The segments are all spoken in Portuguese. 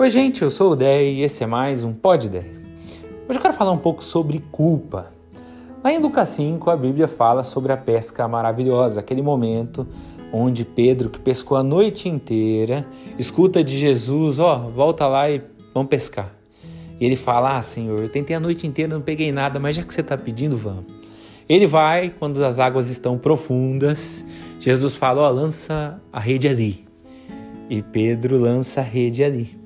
Oi, gente, eu sou o Dé e esse é mais um Pod Dé. Hoje eu quero falar um pouco sobre culpa. Lá em Lucas 5, a Bíblia fala sobre a pesca maravilhosa, aquele momento onde Pedro, que pescou a noite inteira, escuta de Jesus: Ó, oh, volta lá e vamos pescar. E ele fala: Ah, Senhor, eu tentei a noite inteira, não peguei nada, mas já que você está pedindo, vamos. Ele vai quando as águas estão profundas. Jesus fala: Ó, oh, lança a rede ali. E Pedro lança a rede ali.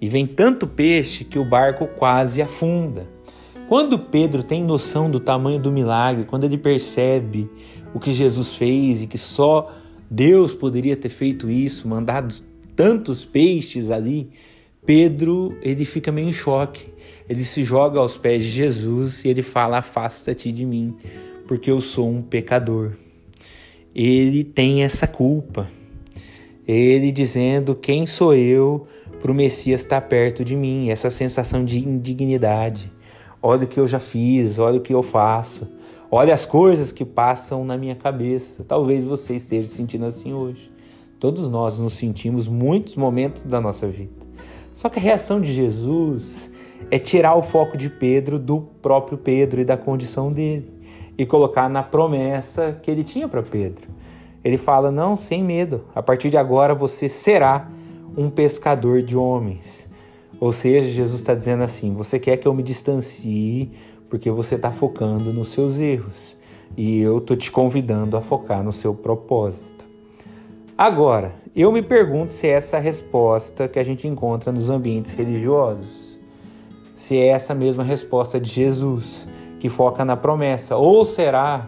E vem tanto peixe que o barco quase afunda. Quando Pedro tem noção do tamanho do milagre, quando ele percebe o que Jesus fez e que só Deus poderia ter feito isso, mandado tantos peixes ali, Pedro ele fica meio em choque. Ele se joga aos pés de Jesus e ele fala: Afasta-te de mim, porque eu sou um pecador. Ele tem essa culpa. Ele dizendo: Quem sou eu para o Messias estar perto de mim? Essa sensação de indignidade. Olha o que eu já fiz, olha o que eu faço, olha as coisas que passam na minha cabeça. Talvez você esteja sentindo assim hoje. Todos nós nos sentimos muitos momentos da nossa vida. Só que a reação de Jesus é tirar o foco de Pedro do próprio Pedro e da condição dele e colocar na promessa que ele tinha para Pedro. Ele fala: Não, sem medo, a partir de agora você será um pescador de homens. Ou seja, Jesus está dizendo assim: Você quer que eu me distancie porque você está focando nos seus erros e eu estou te convidando a focar no seu propósito. Agora, eu me pergunto se é essa resposta que a gente encontra nos ambientes religiosos. Se é essa mesma resposta de Jesus, que foca na promessa. Ou será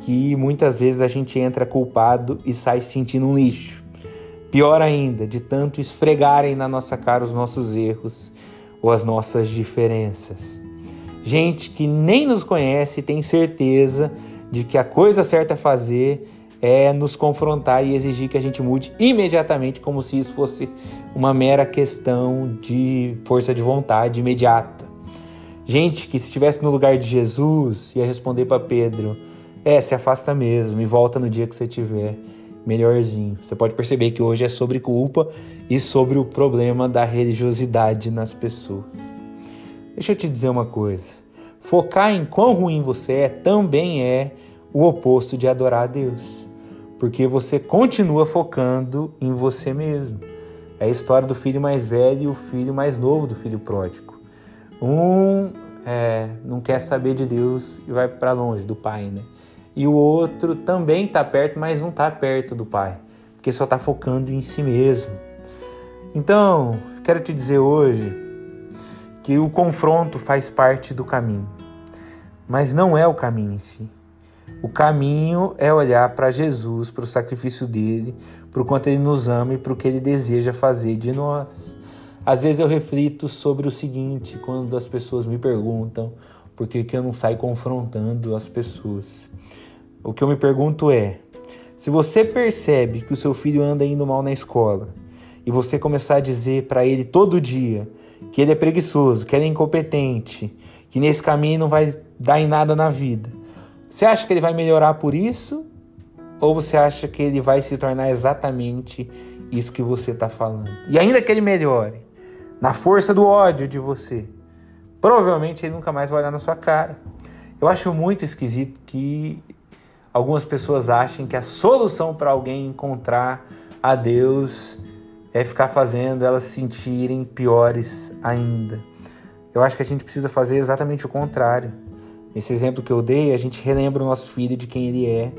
que muitas vezes a gente entra culpado e sai sentindo um lixo? Pior ainda, de tanto esfregarem na nossa cara os nossos erros ou as nossas diferenças. Gente que nem nos conhece tem certeza de que a coisa certa a fazer é nos confrontar e exigir que a gente mude imediatamente, como se isso fosse uma mera questão de força de vontade imediata. Gente que se estivesse no lugar de Jesus ia responder para Pedro: é, se afasta mesmo e volta no dia que você tiver melhorzinho. Você pode perceber que hoje é sobre culpa e sobre o problema da religiosidade nas pessoas. Deixa eu te dizer uma coisa: focar em quão ruim você é também é o oposto de adorar a Deus porque você continua focando em você mesmo. É a história do filho mais velho e o filho mais novo do filho pródigo. Um é, não quer saber de Deus e vai para longe do pai, né? E o outro também está perto, mas não está perto do pai, porque só está focando em si mesmo. Então, quero te dizer hoje que o confronto faz parte do caminho, mas não é o caminho em si. O caminho é olhar para Jesus, para o sacrifício dele, para o quanto ele nos ama e para o que ele deseja fazer de nós. Às vezes eu reflito sobre o seguinte, quando as pessoas me perguntam por que, que eu não saio confrontando as pessoas. O que eu me pergunto é: se você percebe que o seu filho anda indo mal na escola e você começar a dizer para ele todo dia que ele é preguiçoso, que ele é incompetente, que nesse caminho não vai dar em nada na vida, você acha que ele vai melhorar por isso? Ou você acha que ele vai se tornar exatamente isso que você está falando? E ainda que ele melhore, na força do ódio de você, provavelmente ele nunca mais vai olhar na sua cara. Eu acho muito esquisito que algumas pessoas achem que a solução para alguém encontrar a Deus é ficar fazendo elas se sentirem piores ainda. Eu acho que a gente precisa fazer exatamente o contrário. Nesse exemplo que eu dei, a gente relembra o nosso filho de quem ele é.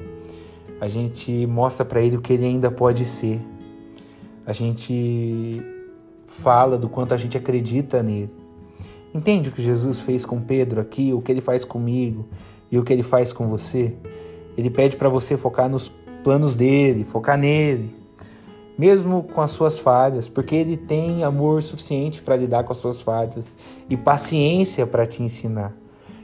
A gente mostra para ele o que ele ainda pode ser. A gente fala do quanto a gente acredita nele. Entende o que Jesus fez com Pedro aqui, o que ele faz comigo e o que ele faz com você? Ele pede para você focar nos planos dele, focar nele, mesmo com as suas falhas, porque ele tem amor suficiente para lidar com as suas falhas e paciência para te ensinar.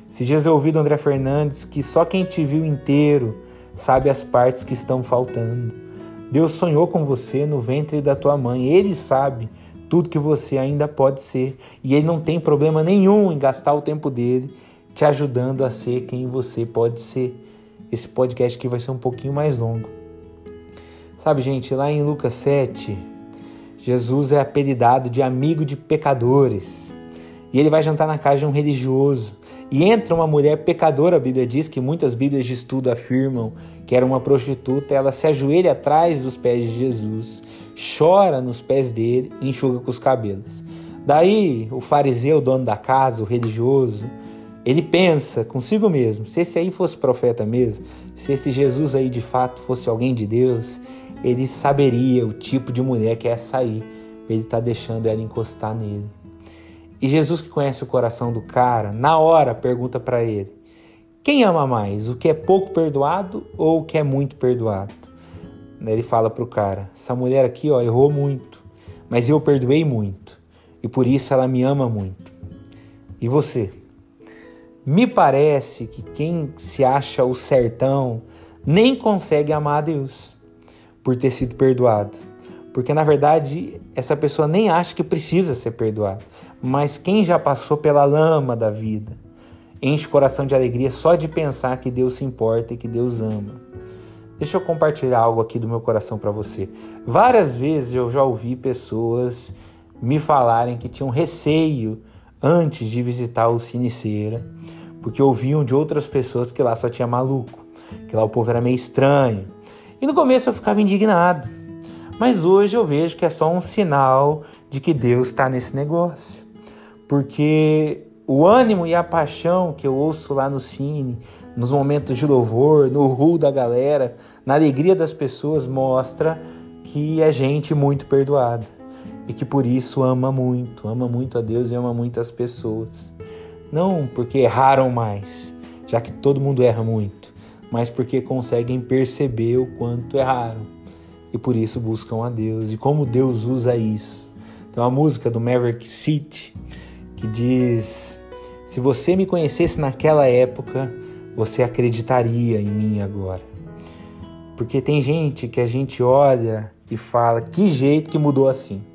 Se dias eu ouvi do André Fernandes que só quem te viu inteiro sabe as partes que estão faltando. Deus sonhou com você no ventre da tua mãe. Ele sabe tudo que você ainda pode ser. E ele não tem problema nenhum em gastar o tempo dele te ajudando a ser quem você pode ser. Esse podcast aqui vai ser um pouquinho mais longo. Sabe, gente, lá em Lucas 7, Jesus é apelidado de amigo de pecadores. E ele vai jantar na casa de um religioso. E entra uma mulher pecadora, a Bíblia diz que muitas Bíblias de estudo afirmam que era uma prostituta. Ela se ajoelha atrás dos pés de Jesus, chora nos pés dele e enxuga com os cabelos. Daí o fariseu, dono da casa, o religioso, ele pensa consigo mesmo: se esse aí fosse profeta mesmo, se esse Jesus aí de fato fosse alguém de Deus, ele saberia o tipo de mulher que é essa aí. Ele está deixando ela encostar nele. E Jesus, que conhece o coração do cara, na hora pergunta para ele: quem ama mais, o que é pouco perdoado ou o que é muito perdoado? Ele fala para o cara: essa mulher aqui ó, errou muito, mas eu perdoei muito e por isso ela me ama muito. E você? Me parece que quem se acha o sertão nem consegue amar a Deus por ter sido perdoado. Porque na verdade essa pessoa nem acha que precisa ser perdoada. Mas quem já passou pela lama da vida enche o coração de alegria só de pensar que Deus se importa e que Deus ama. Deixa eu compartilhar algo aqui do meu coração para você. Várias vezes eu já ouvi pessoas me falarem que tinham receio antes de visitar o Siniceira, porque ouviam de outras pessoas que lá só tinha maluco, que lá o povo era meio estranho. E no começo eu ficava indignado, mas hoje eu vejo que é só um sinal de que Deus está nesse negócio, porque o ânimo e a paixão que eu ouço lá no Cine, nos momentos de louvor, no ru da galera, na alegria das pessoas, mostra que é gente muito perdoada e que por isso ama muito, ama muito a Deus e ama muito as pessoas. Não porque erraram mais, já que todo mundo erra muito, mas porque conseguem perceber o quanto erraram e por isso buscam a Deus e como Deus usa isso. Tem uma música do Maverick City que diz: Se você me conhecesse naquela época, você acreditaria em mim agora. Porque tem gente que a gente olha e fala: que jeito que mudou assim.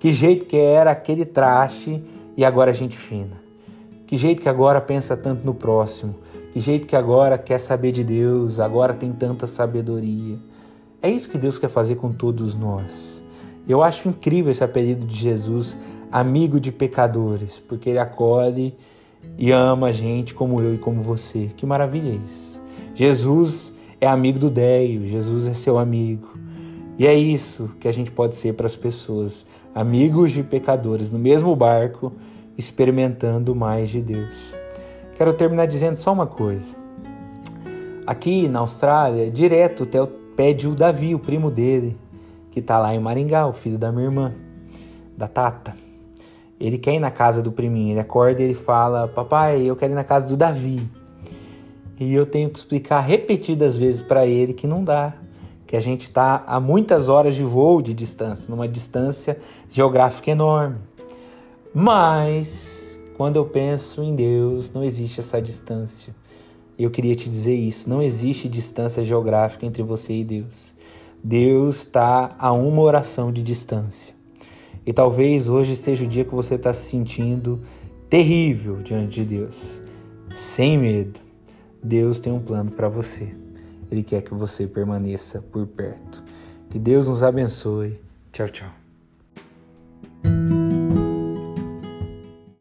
Que jeito que era aquele traste e agora a gente fina. Que jeito que agora pensa tanto no próximo. Que jeito que agora quer saber de Deus, agora tem tanta sabedoria. É isso que Deus quer fazer com todos nós. Eu acho incrível esse apelido de Jesus, amigo de pecadores, porque ele acolhe e ama a gente como eu e como você. Que maravilha é isso. Jesus é amigo do Deio, Jesus é seu amigo. E é isso que a gente pode ser para as pessoas, amigos de pecadores, no mesmo barco, experimentando mais de Deus. Quero terminar dizendo só uma coisa. Aqui na Austrália, direto o Theo pede o Davi, o primo dele, que está lá em Maringá, o filho da minha irmã, da Tata. Ele quer ir na casa do priminho, ele acorda e ele fala: Papai, eu quero ir na casa do Davi. E eu tenho que explicar repetidas vezes para ele que não dá, que a gente está a muitas horas de voo de distância, numa distância geográfica enorme. Mas quando eu penso em Deus, não existe essa distância. Eu queria te dizer isso: não existe distância geográfica entre você e Deus. Deus está a uma oração de distância. E talvez hoje seja o dia que você está se sentindo terrível diante de Deus. Sem medo. Deus tem um plano para você. Ele quer que você permaneça por perto. Que Deus nos abençoe. Tchau, tchau.